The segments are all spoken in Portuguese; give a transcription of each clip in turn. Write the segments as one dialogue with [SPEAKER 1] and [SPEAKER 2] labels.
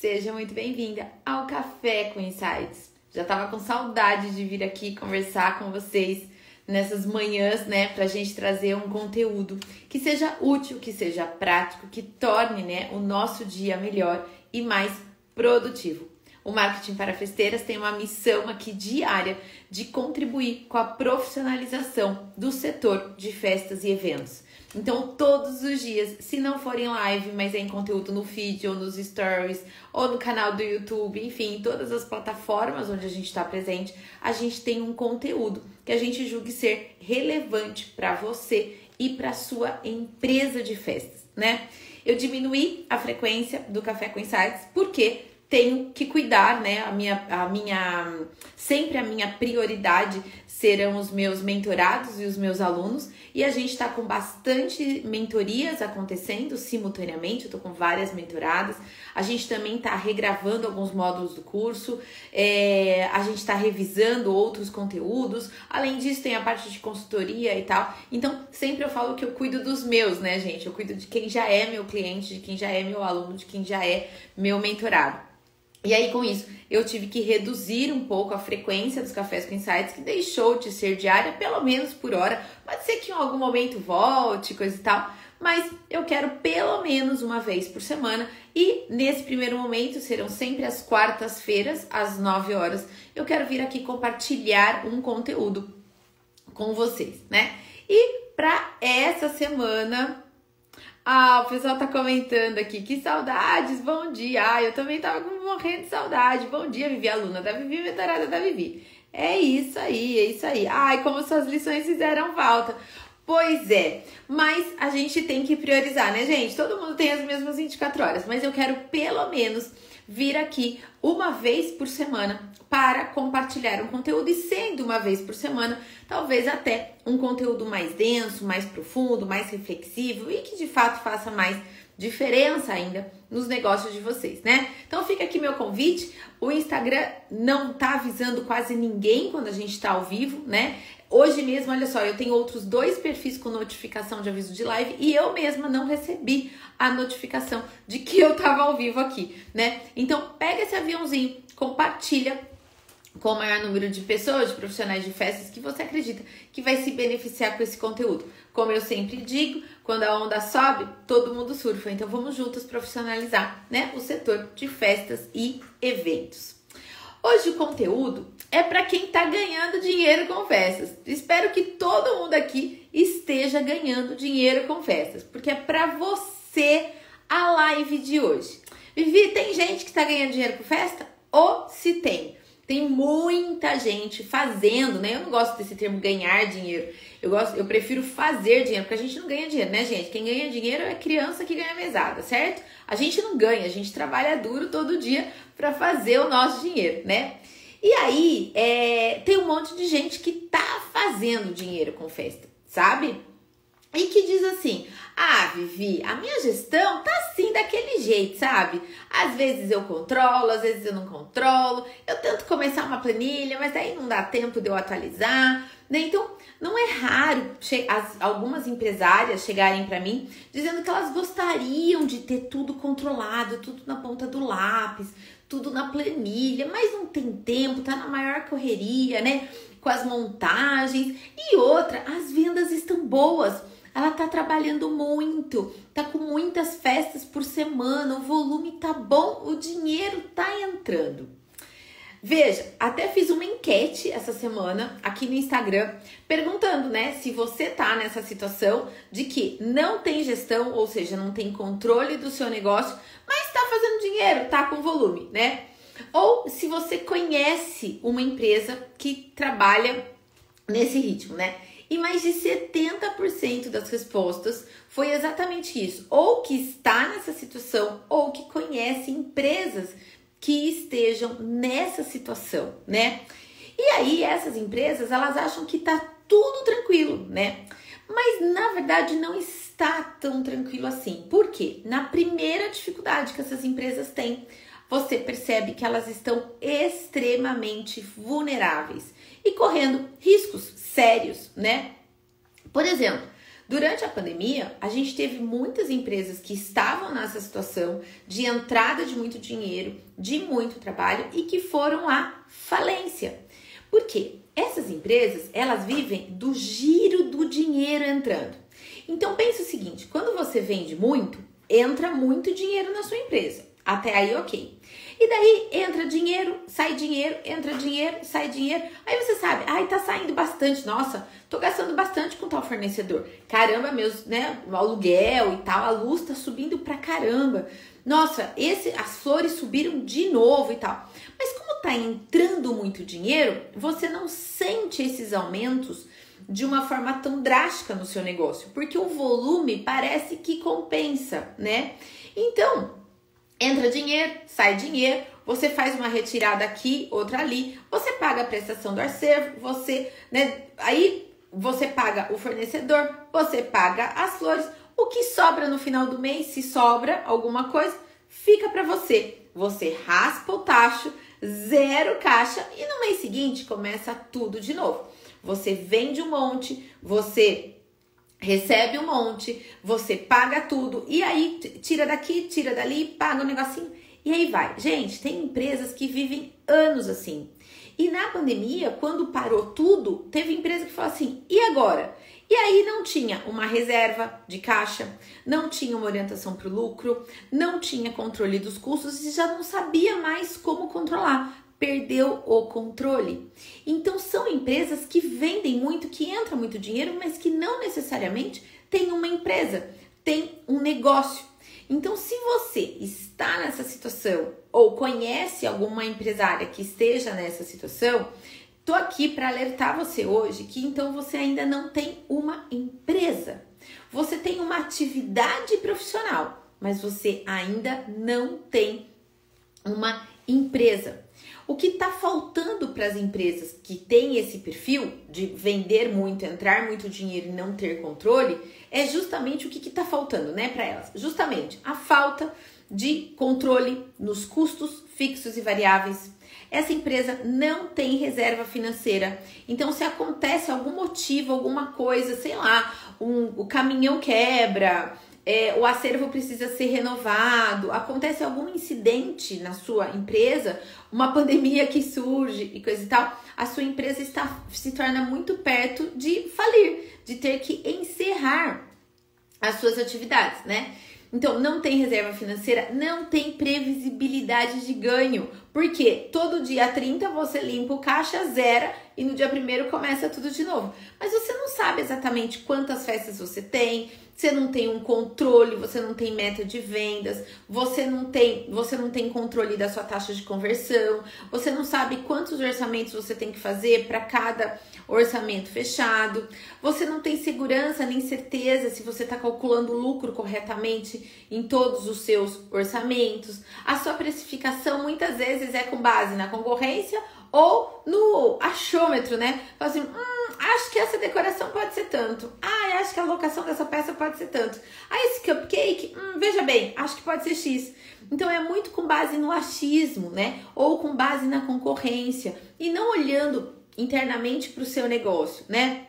[SPEAKER 1] Seja muito bem-vinda ao Café com Insights. Já tava com saudade de vir aqui conversar com vocês nessas manhãs, né, pra gente trazer um conteúdo que seja útil, que seja prático, que torne, né, o nosso dia melhor e mais produtivo. O Marketing para Festeiras tem uma missão aqui diária de contribuir com a profissionalização do setor de festas e eventos. Então, todos os dias, se não for em live, mas é em conteúdo no feed ou nos stories ou no canal do YouTube, enfim, todas as plataformas onde a gente está presente, a gente tem um conteúdo que a gente julgue ser relevante para você e para sua empresa de festas, né? Eu diminuí a frequência do Café com Insights porque tenho que cuidar, né? A minha, a minha, sempre a minha prioridade serão os meus mentorados e os meus alunos. E a gente está com bastante mentorias acontecendo simultaneamente. Eu tô com várias mentoradas. A gente também está regravando alguns módulos do curso. É, a gente está revisando outros conteúdos. Além disso, tem a parte de consultoria e tal. Então, sempre eu falo que eu cuido dos meus, né, gente? Eu cuido de quem já é meu cliente, de quem já é meu aluno, de quem já é meu mentorado. E aí, com isso, eu tive que reduzir um pouco a frequência dos cafés com insights, que deixou de ser diária, pelo menos por hora. Pode ser que em algum momento volte, coisa e tal, mas eu quero pelo menos uma vez por semana. E nesse primeiro momento serão sempre as quartas-feiras, às 9 horas. Eu quero vir aqui compartilhar um conteúdo com vocês, né? E para essa semana ah, o pessoal tá comentando aqui, que saudades, bom dia. Ah, eu também tava morrendo de saudade. Bom dia, Vivi, aluna da Vivi, mentorada da Vivi. É isso aí, é isso aí. Ai, como suas lições fizeram falta. Pois é, mas a gente tem que priorizar, né, gente? Todo mundo tem as mesmas 24 horas, mas eu quero pelo menos vir aqui uma vez por semana para compartilhar um conteúdo. E sendo uma vez por semana, talvez até um conteúdo mais denso, mais profundo, mais reflexivo e que de fato faça mais diferença ainda nos negócios de vocês, né? Então fica aqui meu convite. O Instagram não tá avisando quase ninguém quando a gente tá ao vivo, né? Hoje mesmo, olha só, eu tenho outros dois perfis com notificação de aviso de live e eu mesma não recebi a notificação de que eu tava ao vivo aqui, né? Então, pega esse aviãozinho, compartilha com o maior número de pessoas, de profissionais de festas que você acredita que vai se beneficiar com esse conteúdo. Como eu sempre digo, quando a onda sobe, todo mundo surfa. Então vamos juntos profissionalizar, né, o setor de festas e eventos. Hoje o conteúdo é para quem está ganhando dinheiro com festas. Espero que todo mundo aqui esteja ganhando dinheiro com festas, porque é para você a live de hoje. Vivi, tem gente que está ganhando dinheiro com festa? Ou se tem? Tem muita gente fazendo, né? Eu não gosto desse termo ganhar dinheiro. Eu gosto, eu prefiro fazer dinheiro, porque a gente não ganha dinheiro, né, gente? Quem ganha dinheiro é criança que ganha mesada, certo? A gente não ganha, a gente trabalha duro todo dia para fazer o nosso dinheiro, né? E aí, é, tem um monte de gente que tá fazendo dinheiro com festa, sabe? E que diz assim: Ah, Vivi, a minha gestão tá assim daquele jeito, sabe? Às vezes eu controlo, às vezes eu não controlo. Eu tento começar uma planilha, mas aí não dá tempo de eu atualizar, né? Então, não é raro as, algumas empresárias chegarem para mim dizendo que elas gostariam de ter tudo controlado, tudo na ponta do lápis, tudo na planilha, mas não tem tempo, tá na maior correria, né? Com as montagens. E outra, as vendas estão boas. Ela tá trabalhando muito, tá com muitas festas por semana, o volume tá bom, o dinheiro tá entrando. Veja, até fiz uma enquete essa semana aqui no Instagram, perguntando, né, se você tá nessa situação de que não tem gestão, ou seja, não tem controle do seu negócio, mas tá fazendo dinheiro, tá com volume, né? Ou se você conhece uma empresa que trabalha nesse ritmo, né? E mais de 70% das respostas foi exatamente isso, ou que está nessa situação, ou que conhece empresas que estejam nessa situação, né? E aí essas empresas, elas acham que tá tudo tranquilo, né? Mas na verdade não está tão tranquilo assim. Por quê? Na primeira dificuldade que essas empresas têm, você percebe que elas estão extremamente vulneráveis e correndo riscos sérios, né? Por exemplo, Durante a pandemia, a gente teve muitas empresas que estavam nessa situação de entrada de muito dinheiro, de muito trabalho e que foram à falência. Por quê? Essas empresas, elas vivem do giro do dinheiro entrando. Então pense o seguinte, quando você vende muito, entra muito dinheiro na sua empresa. Até aí, ok. E daí entra dinheiro, sai dinheiro, entra dinheiro, sai dinheiro. Aí você sabe, ai, tá saindo bastante. Nossa, tô gastando bastante com tal fornecedor. Caramba, meus, né, aluguel e tal, a luz tá subindo pra caramba. Nossa, esse as flores subiram de novo e tal. Mas como tá entrando muito dinheiro, você não sente esses aumentos de uma forma tão drástica no seu negócio, porque o volume parece que compensa, né? Então, entra dinheiro, sai dinheiro, você faz uma retirada aqui, outra ali, você paga a prestação do acervo, você, né, aí você paga o fornecedor, você paga as flores, o que sobra no final do mês, se sobra alguma coisa, fica para você. Você raspa o tacho, zero caixa e no mês seguinte começa tudo de novo. Você vende um monte, você recebe um monte, você paga tudo e aí tira daqui, tira dali, paga um negocinho e aí vai. Gente, tem empresas que vivem anos assim. E na pandemia, quando parou tudo, teve empresa que falou assim: e agora? E aí não tinha uma reserva de caixa, não tinha uma orientação para o lucro, não tinha controle dos custos e já não sabia mais como controlar perdeu o controle. Então são empresas que vendem muito, que entra muito dinheiro, mas que não necessariamente tem uma empresa, tem um negócio. Então, se você está nessa situação ou conhece alguma empresária que esteja nessa situação, tô aqui para alertar você hoje que então você ainda não tem uma empresa. Você tem uma atividade profissional, mas você ainda não tem uma empresa. O que está faltando para as empresas que têm esse perfil de vender muito, entrar muito dinheiro e não ter controle, é justamente o que está faltando, né, para elas? Justamente a falta de controle nos custos fixos e variáveis. Essa empresa não tem reserva financeira. Então, se acontece algum motivo, alguma coisa, sei lá, um, o caminhão quebra, é, o acervo precisa ser renovado, acontece algum incidente na sua empresa, uma pandemia que surge e coisa e tal, a sua empresa está, se torna muito perto de falir, de ter que encerrar as suas atividades, né? Então, não tem reserva financeira, não tem previsibilidade de ganho. Porque todo dia 30 você limpa o caixa, zera e no dia 1 começa tudo de novo. Mas você não sabe exatamente quantas festas você tem, você não tem um controle, você não tem meta de vendas, você não tem, você não tem controle da sua taxa de conversão, você não sabe quantos orçamentos você tem que fazer para cada orçamento fechado, você não tem segurança nem certeza se você está calculando o lucro corretamente em todos os seus orçamentos. A sua precificação muitas vezes é com base na concorrência ou no achômetro, né? Fala assim, hum, acho que essa decoração pode ser tanto. Ah, acho que a locação dessa peça pode ser tanto. Ah, esse cupcake, hum, veja bem, acho que pode ser X. Então é muito com base no achismo, né? Ou com base na concorrência e não olhando internamente para o seu negócio, né?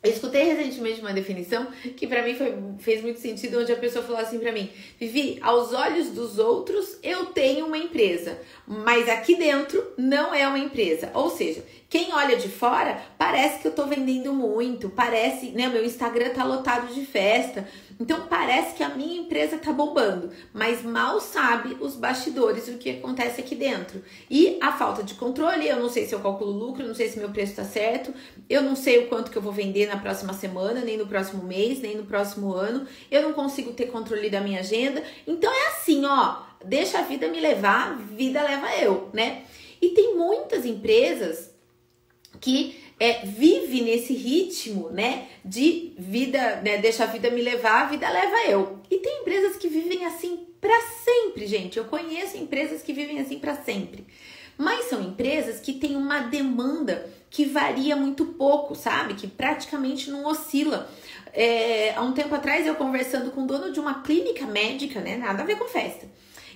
[SPEAKER 1] Eu escutei recentemente uma definição que para mim foi, fez muito sentido, onde a pessoa falou assim para mim: Vivi, aos olhos dos outros eu tenho uma empresa, mas aqui dentro não é uma empresa. Ou seja, quem olha de fora parece que eu tô vendendo muito, parece, né? Meu Instagram tá lotado de festa. Então parece que a minha empresa tá bombando, mas mal sabe os bastidores o que acontece aqui dentro. E a falta de controle, eu não sei se eu calculo lucro, não sei se meu preço tá certo, eu não sei o quanto que eu vou vender na próxima semana, nem no próximo mês, nem no próximo ano. Eu não consigo ter controle da minha agenda. Então é assim, ó, deixa a vida me levar, vida leva eu, né? E tem muitas empresas que é, vive nesse ritmo, né, de vida, né, deixa a vida me levar, vida leva eu. E tem empresas que vivem assim para sempre, gente. Eu conheço empresas que vivem assim para sempre. Mas são empresas que têm uma demanda que varia muito pouco, sabe? Que praticamente não oscila. É, há um tempo atrás eu conversando com o dono de uma clínica médica, né? Nada a ver com festa.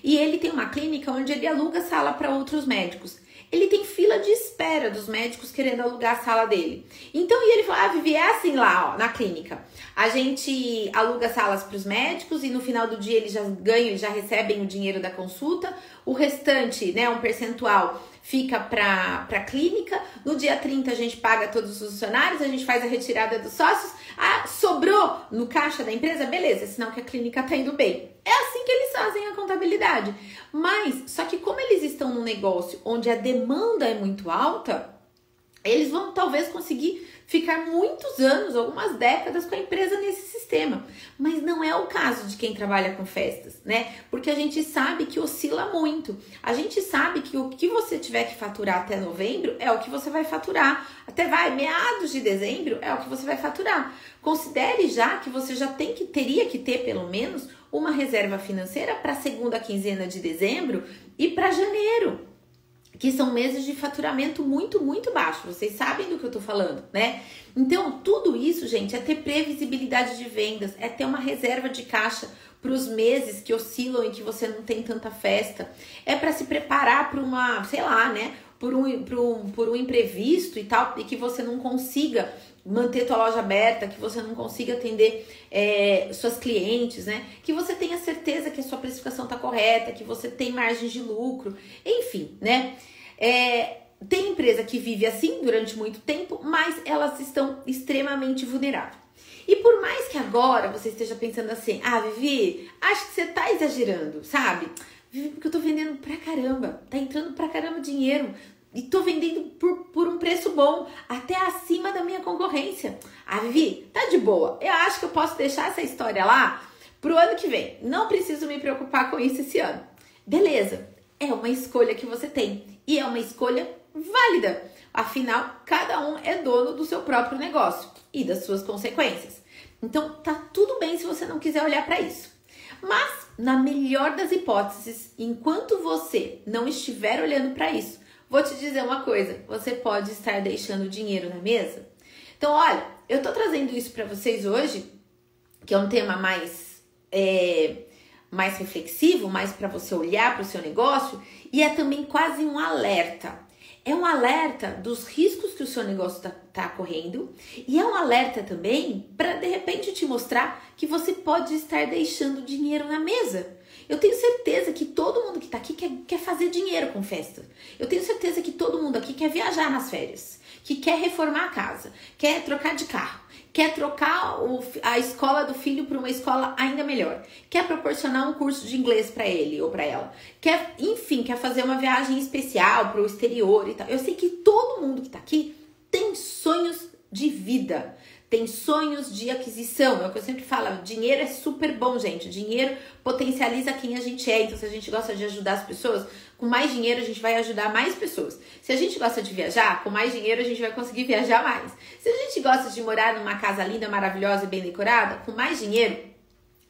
[SPEAKER 1] E ele tem uma clínica onde ele aluga sala para outros médicos. Ele tem fila de espera dos médicos querendo alugar a sala dele. Então, e ele fala: Ah, Vivi, é assim lá, ó, na clínica. A gente aluga salas para os médicos e no final do dia eles já ganham, já recebem o dinheiro da consulta. O restante, né, um percentual fica para a clínica. No dia 30 a gente paga todos os funcionários, a gente faz a retirada dos sócios. Ah, sobrou no caixa da empresa? Beleza, sinal que a clínica tá indo bem. É assim que eles fazem a contabilidade. Mas, só que como eles estão num negócio onde a demanda é muito alta, eles vão talvez conseguir ficar muitos anos, algumas décadas com a empresa nesse sistema. Mas não é o caso de quem trabalha com festas, né? Porque a gente sabe que oscila muito. A gente sabe que o que você tiver que faturar até novembro é o que você vai faturar. Até vai meados de dezembro é o que você vai faturar. Considere já que você já tem que teria que ter pelo menos uma reserva financeira para a segunda quinzena de dezembro e para janeiro que são meses de faturamento muito, muito baixo. Vocês sabem do que eu tô falando, né? Então, tudo isso, gente, é ter previsibilidade de vendas, é ter uma reserva de caixa para os meses que oscilam e que você não tem tanta festa, é para se preparar para uma, sei lá, né? Por um, por, um, por um imprevisto e tal, e que você não consiga manter tua loja aberta, que você não consiga atender é, suas clientes, né? Que você tenha certeza que a sua precificação tá correta, que você tem margem de lucro, enfim, né? É, tem empresa que vive assim durante muito tempo, mas elas estão extremamente vulneráveis. E por mais que agora você esteja pensando assim, ah, Vivi, acho que você tá exagerando, sabe? Vivi, porque eu tô vendendo pra caramba, tá entrando pra caramba dinheiro e tô vendendo por, por um preço bom, até acima da minha concorrência. Ah, Vivi, tá de boa. Eu acho que eu posso deixar essa história lá pro ano que vem. Não preciso me preocupar com isso esse ano. Beleza, é uma escolha que você tem e é uma escolha válida. Afinal, cada um é dono do seu próprio negócio e das suas consequências. Então, tá tudo bem se você não quiser olhar para isso. Mas, na melhor das hipóteses, enquanto você não estiver olhando para isso, vou te dizer uma coisa: você pode estar deixando dinheiro na mesa. Então, olha, eu tô trazendo isso para vocês hoje, que é um tema mais é, mais reflexivo, mais para você olhar para o seu negócio e é também quase um alerta. É um alerta dos riscos que o seu negócio está tá correndo e é um alerta também para de repente te mostrar que você pode estar deixando dinheiro na mesa. Eu tenho certeza que todo mundo que está aqui quer, quer fazer dinheiro com festa. Eu tenho certeza que todo mundo aqui quer viajar nas férias, que quer reformar a casa, quer trocar de carro quer trocar o, a escola do filho para uma escola ainda melhor, quer proporcionar um curso de inglês para ele ou para ela, quer, enfim, quer fazer uma viagem especial para o exterior e tal. Eu sei que todo mundo que está aqui tem sonhos de vida tem sonhos de aquisição. É o que eu sempre falo, dinheiro é super bom, gente. Dinheiro potencializa quem a gente é. Então, se a gente gosta de ajudar as pessoas, com mais dinheiro a gente vai ajudar mais pessoas. Se a gente gosta de viajar, com mais dinheiro a gente vai conseguir viajar mais. Se a gente gosta de morar numa casa linda, maravilhosa e bem decorada, com mais dinheiro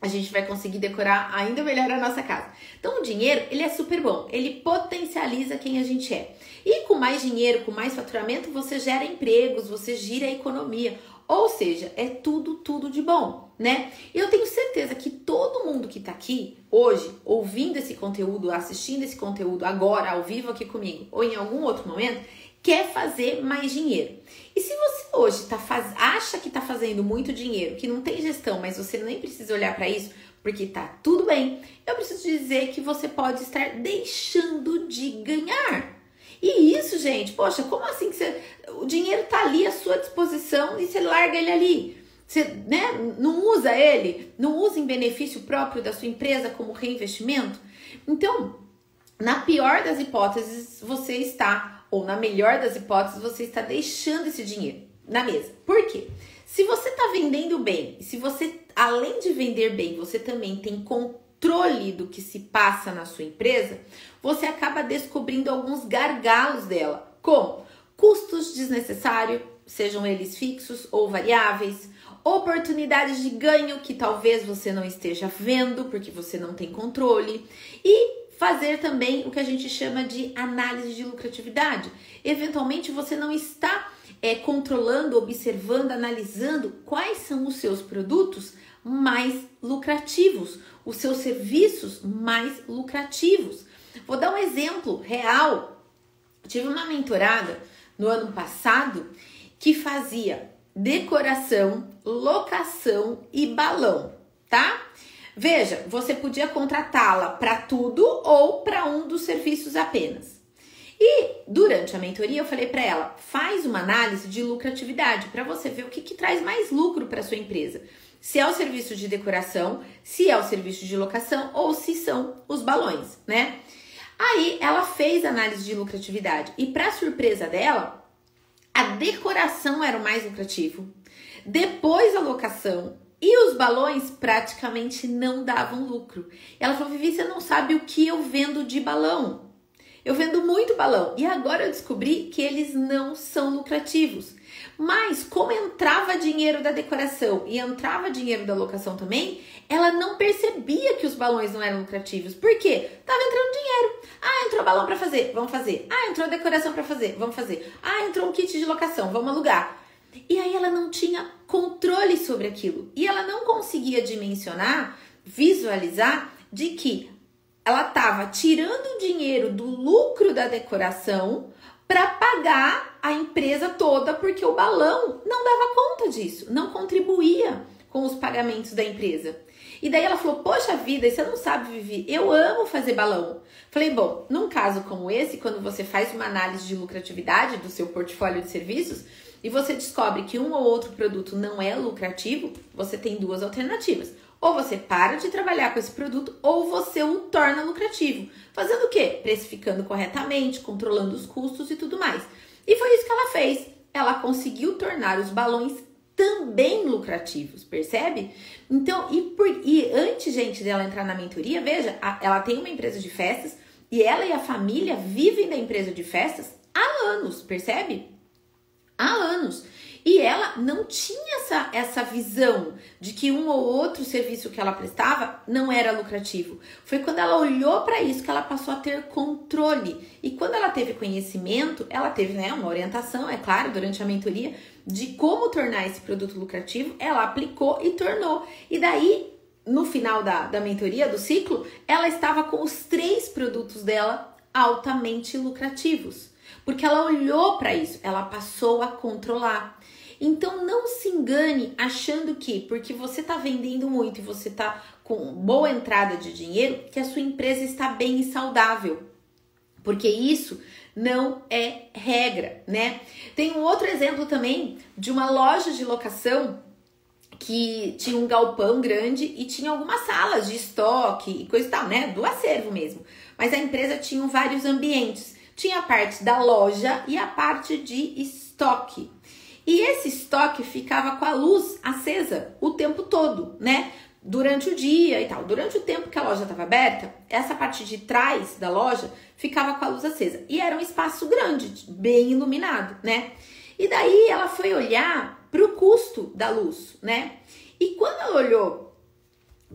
[SPEAKER 1] a gente vai conseguir decorar ainda melhor a nossa casa. Então, o dinheiro, ele é super bom, ele potencializa quem a gente é. E com mais dinheiro, com mais faturamento, você gera empregos, você gira a economia. Ou seja, é tudo, tudo de bom, né? Eu tenho certeza que todo mundo que tá aqui hoje, ouvindo esse conteúdo, assistindo esse conteúdo agora, ao vivo aqui comigo, ou em algum outro momento, quer fazer mais dinheiro. E se você hoje tá faz... acha que tá fazendo muito dinheiro, que não tem gestão, mas você nem precisa olhar para isso, porque tá tudo bem, eu preciso dizer que você pode estar deixando de ganhar. E isso, gente, poxa, como assim que você. O dinheiro tá ali à sua disposição e você larga ele ali. Você né, não usa ele, não usa em benefício próprio da sua empresa como reinvestimento. Então, na pior das hipóteses, você está, ou na melhor das hipóteses, você está deixando esse dinheiro na mesa. Por quê? Se você está vendendo bem, se você, além de vender bem, você também tem controle do que se passa na sua empresa, você acaba descobrindo alguns gargalos dela, como custos desnecessários, sejam eles fixos ou variáveis, oportunidades de ganho que talvez você não esteja vendo porque você não tem controle e fazer também o que a gente chama de análise de lucratividade. Eventualmente você não está é, controlando, observando, analisando quais são os seus produtos mais lucrativos, os seus serviços mais lucrativos. Vou dar um exemplo real Tive uma mentorada no ano passado que fazia decoração, locação e balão, tá? Veja, você podia contratá-la para tudo ou para um dos serviços apenas. E durante a mentoria eu falei para ela: faz uma análise de lucratividade para você ver o que, que traz mais lucro para sua empresa. Se é o serviço de decoração, se é o serviço de locação ou se são os balões, né? Aí ela fez análise de lucratividade e para surpresa dela, a decoração era o mais lucrativo. Depois a locação e os balões praticamente não davam lucro. Ela falou: Vivi, você não sabe o que eu vendo de balão. Eu vendo muito balão e agora eu descobri que eles não são lucrativos. Mas como entrava dinheiro da decoração e entrava dinheiro da locação também, ela não percebia que os balões não eram lucrativos. Por quê? Tava entrando dinheiro. Ah, entrou balão para fazer, vamos fazer. Ah, entrou decoração para fazer, vamos fazer. Ah, entrou um kit de locação, vamos alugar. E aí ela não tinha controle sobre aquilo. E ela não conseguia dimensionar, visualizar de que ela estava tirando dinheiro do lucro da decoração para pagar a empresa toda, porque o balão não dava conta disso, não contribuía com os pagamentos da empresa. E daí ela falou: Poxa vida, você não sabe, Vivi, eu amo fazer balão. Falei: Bom, num caso como esse, quando você faz uma análise de lucratividade do seu portfólio de serviços e você descobre que um ou outro produto não é lucrativo, você tem duas alternativas. Ou você para de trabalhar com esse produto, ou você o torna lucrativo. Fazendo o quê? Precificando corretamente, controlando os custos e tudo mais. E foi isso que ela fez. Ela conseguiu tornar os balões também lucrativos, percebe? Então, e, por, e antes, gente, dela entrar na mentoria, veja, a, ela tem uma empresa de festas e ela e a família vivem da empresa de festas há anos, percebe? Há anos. E ela não tinha essa, essa visão de que um ou outro serviço que ela prestava não era lucrativo. Foi quando ela olhou para isso que ela passou a ter controle. E quando ela teve conhecimento, ela teve né, uma orientação, é claro, durante a mentoria, de como tornar esse produto lucrativo, ela aplicou e tornou. E daí, no final da, da mentoria, do ciclo, ela estava com os três produtos dela altamente lucrativos. Porque ela olhou para isso, ela passou a controlar. Então não se engane achando que porque você está vendendo muito e você está com boa entrada de dinheiro, que a sua empresa está bem e saudável. Porque isso não é regra, né? Tem um outro exemplo também de uma loja de locação que tinha um galpão grande e tinha algumas salas de estoque e coisa e tal, né? Do acervo mesmo. Mas a empresa tinha vários ambientes. Tinha a parte da loja e a parte de estoque. E esse estoque ficava com a luz acesa o tempo todo, né? Durante o dia e tal. Durante o tempo que a loja estava aberta, essa parte de trás da loja ficava com a luz acesa. E era um espaço grande, bem iluminado, né? E daí ela foi olhar para o custo da luz, né? E quando ela olhou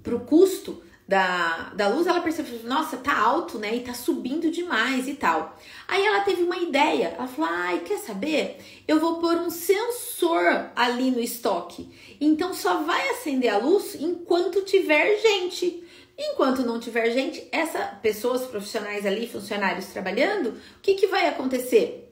[SPEAKER 1] para o custo da, da luz, ela percebeu, nossa, tá alto, né? E tá subindo demais e tal. Aí ela teve uma ideia. Ela falou: ai, quer saber? Eu vou pôr um sensor ali no estoque. Então só vai acender a luz enquanto tiver gente. Enquanto não tiver gente, essa pessoas profissionais ali, funcionários trabalhando, o que, que vai acontecer?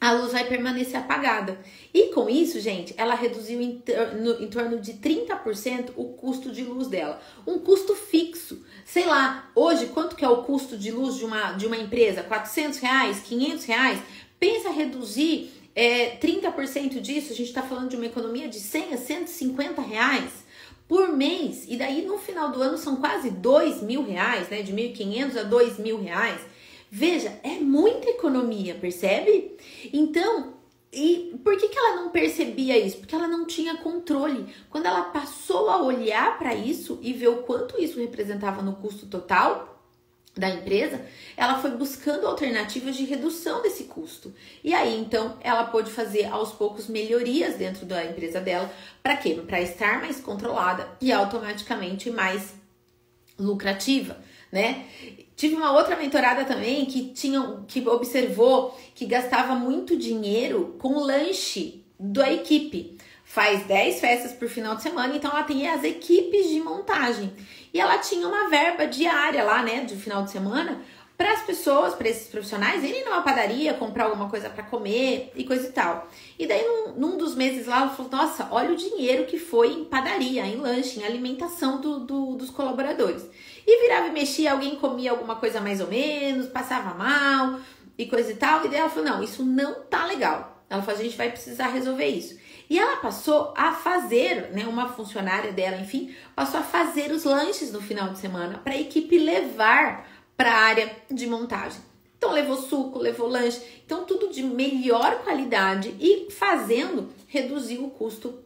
[SPEAKER 1] A luz vai permanecer apagada. E com isso, gente, ela reduziu em, no, em torno de 30% o custo de luz dela. Um custo fixo. Sei lá, hoje quanto que é o custo de luz de uma, de uma empresa? 400 reais? 500 reais? Pensa reduzir é, 30% disso, a gente está falando de uma economia de 100 a 150 reais por mês. E daí no final do ano são quase 2 mil reais, né? De 1.500 a 2 mil reais. Veja, é muita economia, percebe? Então, e por que, que ela não percebia isso? Porque ela não tinha controle. Quando ela passou a olhar para isso e ver o quanto isso representava no custo total da empresa, ela foi buscando alternativas de redução desse custo. E aí, então, ela pôde fazer aos poucos melhorias dentro da empresa dela. Para quê? Para estar mais controlada e automaticamente mais lucrativa, né? Tive uma outra mentorada também que tinha que observou que gastava muito dinheiro com lanche da equipe. Faz 10 festas por final de semana, então ela tem as equipes de montagem. E ela tinha uma verba diária lá, né, de final de semana, para as pessoas, para esses profissionais, irem numa padaria, comprar alguma coisa para comer e coisa e tal. E daí, num, num, dos meses lá, ela falou: Nossa, olha o dinheiro que foi em padaria, em lanche, em alimentação do, do, dos colaboradores. E virava e mexia, alguém comia alguma coisa mais ou menos, passava mal e coisa e tal. E daí ela falou: Não, isso não tá legal. Ela falou: A gente vai precisar resolver isso. E ela passou a fazer, né, uma funcionária dela, enfim, passou a fazer os lanches no final de semana para a equipe levar para a área de montagem. Então levou suco, levou lanche, então tudo de melhor qualidade e fazendo reduziu o custo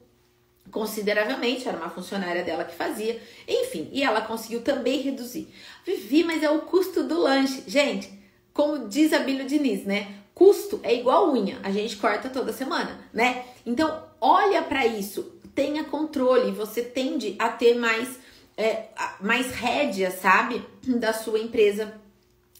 [SPEAKER 1] consideravelmente, era uma funcionária dela que fazia, enfim, e ela conseguiu também reduzir. Vivi, mas é o custo do lanche. Gente, como diz a Bíblia Diniz, né? Custo é igual unha, a gente corta toda semana, né? Então, olha para isso, tenha controle, você tende a ter mais é, mais rédea, sabe, da sua empresa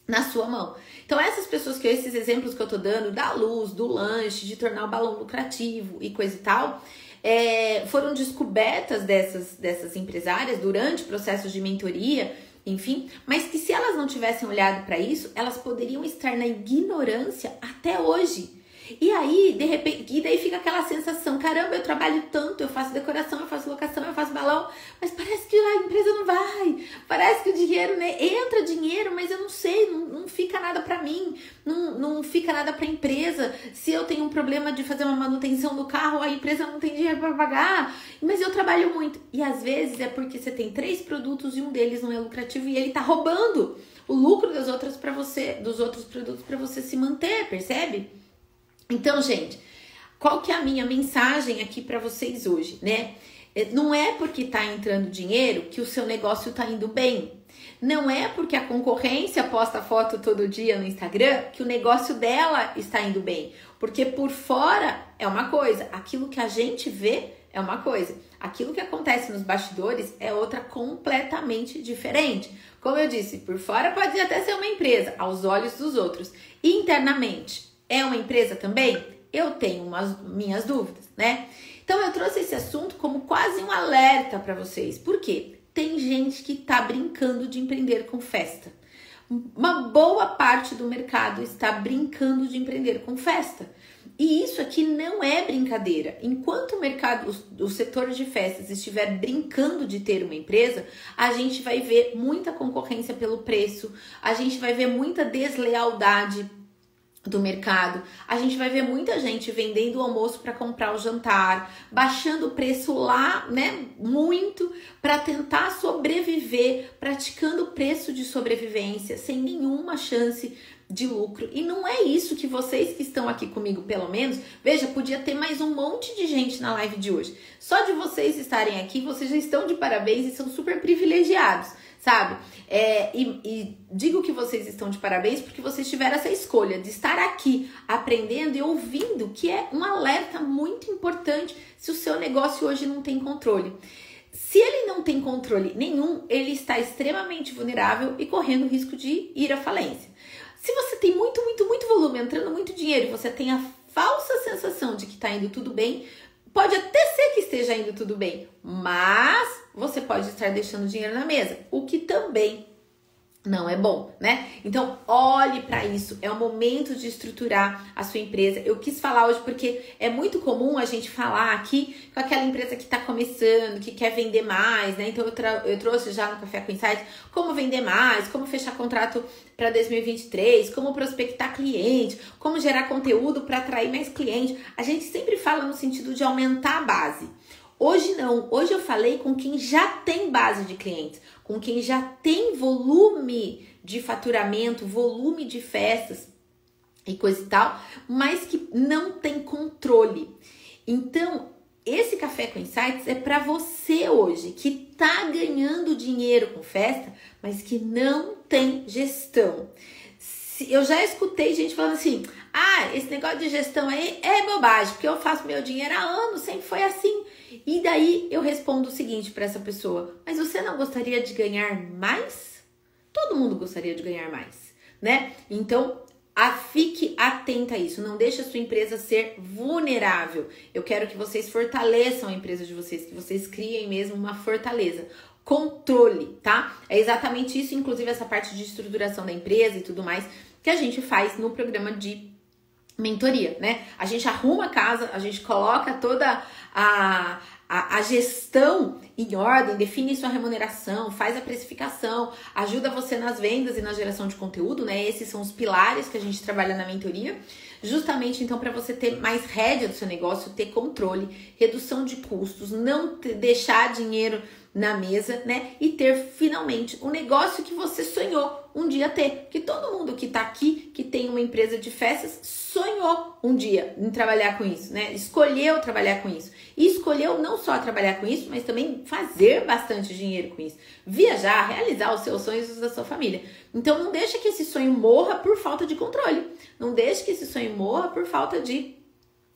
[SPEAKER 1] na sua mão. Então, essas pessoas que esses exemplos que eu tô dando, da luz, do lanche, de tornar o balão lucrativo e coisa e tal, é, foram descobertas dessas, dessas empresárias durante processos de mentoria, enfim, mas que se elas não tivessem olhado para isso, elas poderiam estar na ignorância até hoje. E aí, de repente, e daí fica aquela sensação: caramba, eu trabalho tanto, eu faço decoração, eu faço locação, eu faço balão, mas parece que a empresa não vai, parece que o dinheiro, né? Entra dinheiro, mas eu não sei, não, não fica nada para mim, não, não fica nada para empresa. Se eu tenho um problema de fazer uma manutenção do carro, a empresa não tem dinheiro para pagar, mas eu trabalho muito. E às vezes é porque você tem três produtos e um deles não é lucrativo e ele tá roubando o lucro das outras para você, dos outros produtos para você se manter, percebe? Então, gente, qual que é a minha mensagem aqui para vocês hoje, né? É, não é porque tá entrando dinheiro que o seu negócio tá indo bem. Não é porque a concorrência posta foto todo dia no Instagram que o negócio dela está indo bem. Porque por fora é uma coisa, aquilo que a gente vê é uma coisa, aquilo que acontece nos bastidores é outra completamente diferente. Como eu disse, por fora pode até ser uma empresa, aos olhos dos outros. Internamente, é uma empresa também? Eu tenho umas minhas dúvidas, né? Então eu trouxe esse assunto como quase um alerta para vocês. Por quê? Tem gente que tá brincando de empreender com festa. Uma boa parte do mercado está brincando de empreender com festa. E isso aqui não é brincadeira. Enquanto o mercado, o, setor de festas estiver brincando de ter uma empresa, a gente vai ver muita concorrência pelo preço, a gente vai ver muita deslealdade do mercado, a gente vai ver muita gente vendendo o almoço para comprar o jantar, baixando o preço lá, né, muito para tentar sobreviver, praticando o preço de sobrevivência sem nenhuma chance de lucro. E não é isso que vocês que estão aqui comigo, pelo menos, veja, podia ter mais um monte de gente na live de hoje. Só de vocês estarem aqui, vocês já estão de parabéns e são super privilegiados sabe? É, e, e, digo que vocês estão de parabéns porque vocês tiveram essa escolha de estar aqui aprendendo e ouvindo, que é um alerta muito importante se o seu negócio hoje não tem controle. Se ele não tem controle nenhum, ele está extremamente vulnerável e correndo risco de ir à falência. Se você tem muito, muito, muito volume, entrando muito dinheiro você tem a falsa sensação de que está indo tudo bem, pode até ser que esteja indo tudo bem, mas você pode estar deixando dinheiro na mesa, o que também não é bom, né? Então, olhe para isso. É o momento de estruturar a sua empresa. Eu quis falar hoje porque é muito comum a gente falar aqui com aquela empresa que está começando, que quer vender mais, né? Então, eu, eu trouxe já no Café com Insights como vender mais, como fechar contrato para 2023, como prospectar cliente, como gerar conteúdo para atrair mais clientes. A gente sempre fala no sentido de aumentar a base. Hoje não, hoje eu falei com quem já tem base de clientes, com quem já tem volume de faturamento, volume de festas e coisa e tal, mas que não tem controle. Então, esse café com insights é para você hoje que tá ganhando dinheiro com festa, mas que não tem gestão. Eu já escutei gente falando assim: "Ah, esse negócio de gestão aí é bobagem, porque eu faço meu dinheiro há anos, sempre foi assim". E daí eu respondo o seguinte para essa pessoa: Mas você não gostaria de ganhar mais? Todo mundo gostaria de ganhar mais, né? Então, a, fique atenta a isso, não deixe a sua empresa ser vulnerável. Eu quero que vocês fortaleçam a empresa de vocês, que vocês criem mesmo uma fortaleza. controle, tá? É exatamente isso, inclusive essa parte de estruturação da empresa e tudo mais, que a gente faz no programa de mentoria, né? A gente arruma a casa, a gente coloca toda a, a, a, gestão em ordem, define sua remuneração, faz a precificação, ajuda você nas vendas e na geração de conteúdo, né? Esses são os pilares que a gente trabalha na mentoria. Justamente então para você ter mais rédea do seu negócio, ter controle, redução de custos, não deixar dinheiro na mesa, né? E ter finalmente o negócio que você sonhou um dia ter. Que todo mundo que tá aqui, que tem uma empresa de festas, sonhou um dia em trabalhar com isso, né? Escolheu trabalhar com isso. E escolheu não só trabalhar com isso, mas também fazer bastante dinheiro com isso. Viajar, realizar os seus sonhos e os da sua família. Então não deixa que esse sonho morra por falta de controle. Não deixe que esse sonho morra por falta de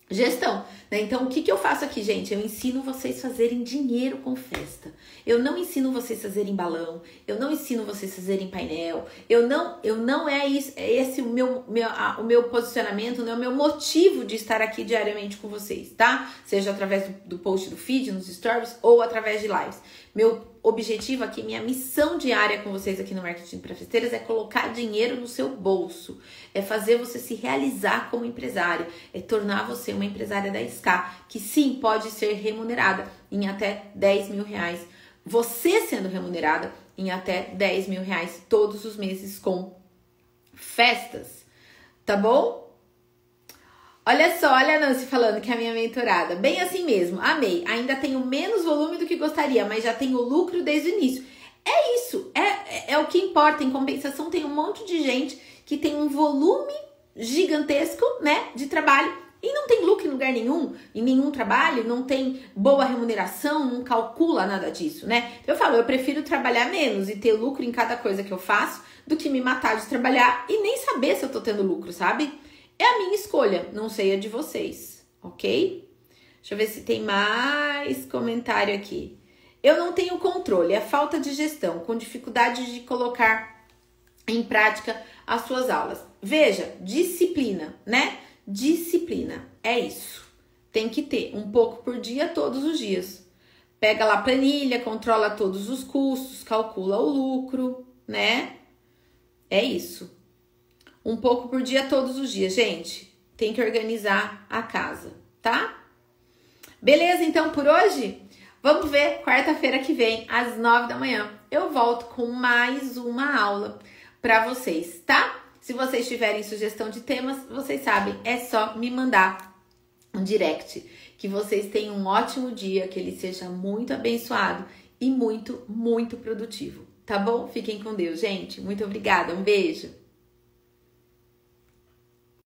[SPEAKER 1] Gestão, né? Então, o que, que eu faço aqui, gente? Eu ensino vocês a fazerem dinheiro com festa. Eu não ensino vocês a fazerem balão. Eu não ensino vocês a fazerem painel. Eu não, eu não é isso, é esse o meu, meu a, o meu posicionamento, não é o meu motivo de estar aqui diariamente com vocês, tá? Seja através do, do post do feed, nos stories ou através de lives. Meu objetivo aqui, minha missão diária com vocês aqui no Marketing para Festeiras é colocar dinheiro no seu bolso, é fazer você se realizar como empresária, é tornar você uma empresária da SK, que sim pode ser remunerada em até 10 mil reais. Você sendo remunerada em até 10 mil reais todos os meses com festas, tá bom? Olha só, olha a Nancy falando que é a minha mentorada. Bem assim mesmo, amei. Ainda tenho menos volume do que gostaria, mas já tenho lucro desde o início. É isso, é, é, é o que importa. Em compensação, tem um monte de gente que tem um volume gigantesco, né, de trabalho e não tem lucro em lugar nenhum, em nenhum trabalho, não tem boa remuneração, não calcula nada disso, né? Eu falo, eu prefiro trabalhar menos e ter lucro em cada coisa que eu faço do que me matar de trabalhar e nem saber se eu tô tendo lucro, sabe? É a minha escolha, não sei a de vocês, ok? Deixa eu ver se tem mais comentário aqui. Eu não tenho controle, é falta de gestão, com dificuldade de colocar em prática as suas aulas. Veja, disciplina, né? Disciplina, é isso. Tem que ter um pouco por dia, todos os dias. Pega lá a planilha, controla todos os custos, calcula o lucro, né? É isso um pouco por dia todos os dias, gente. Tem que organizar a casa, tá? Beleza, então por hoje? Vamos ver quarta-feira que vem, às nove da manhã. Eu volto com mais uma aula para vocês, tá? Se vocês tiverem sugestão de temas, vocês sabem, é só me mandar um direct. Que vocês tenham um ótimo dia, que ele seja muito abençoado e muito, muito produtivo, tá bom? Fiquem com Deus, gente. Muito obrigada, um beijo.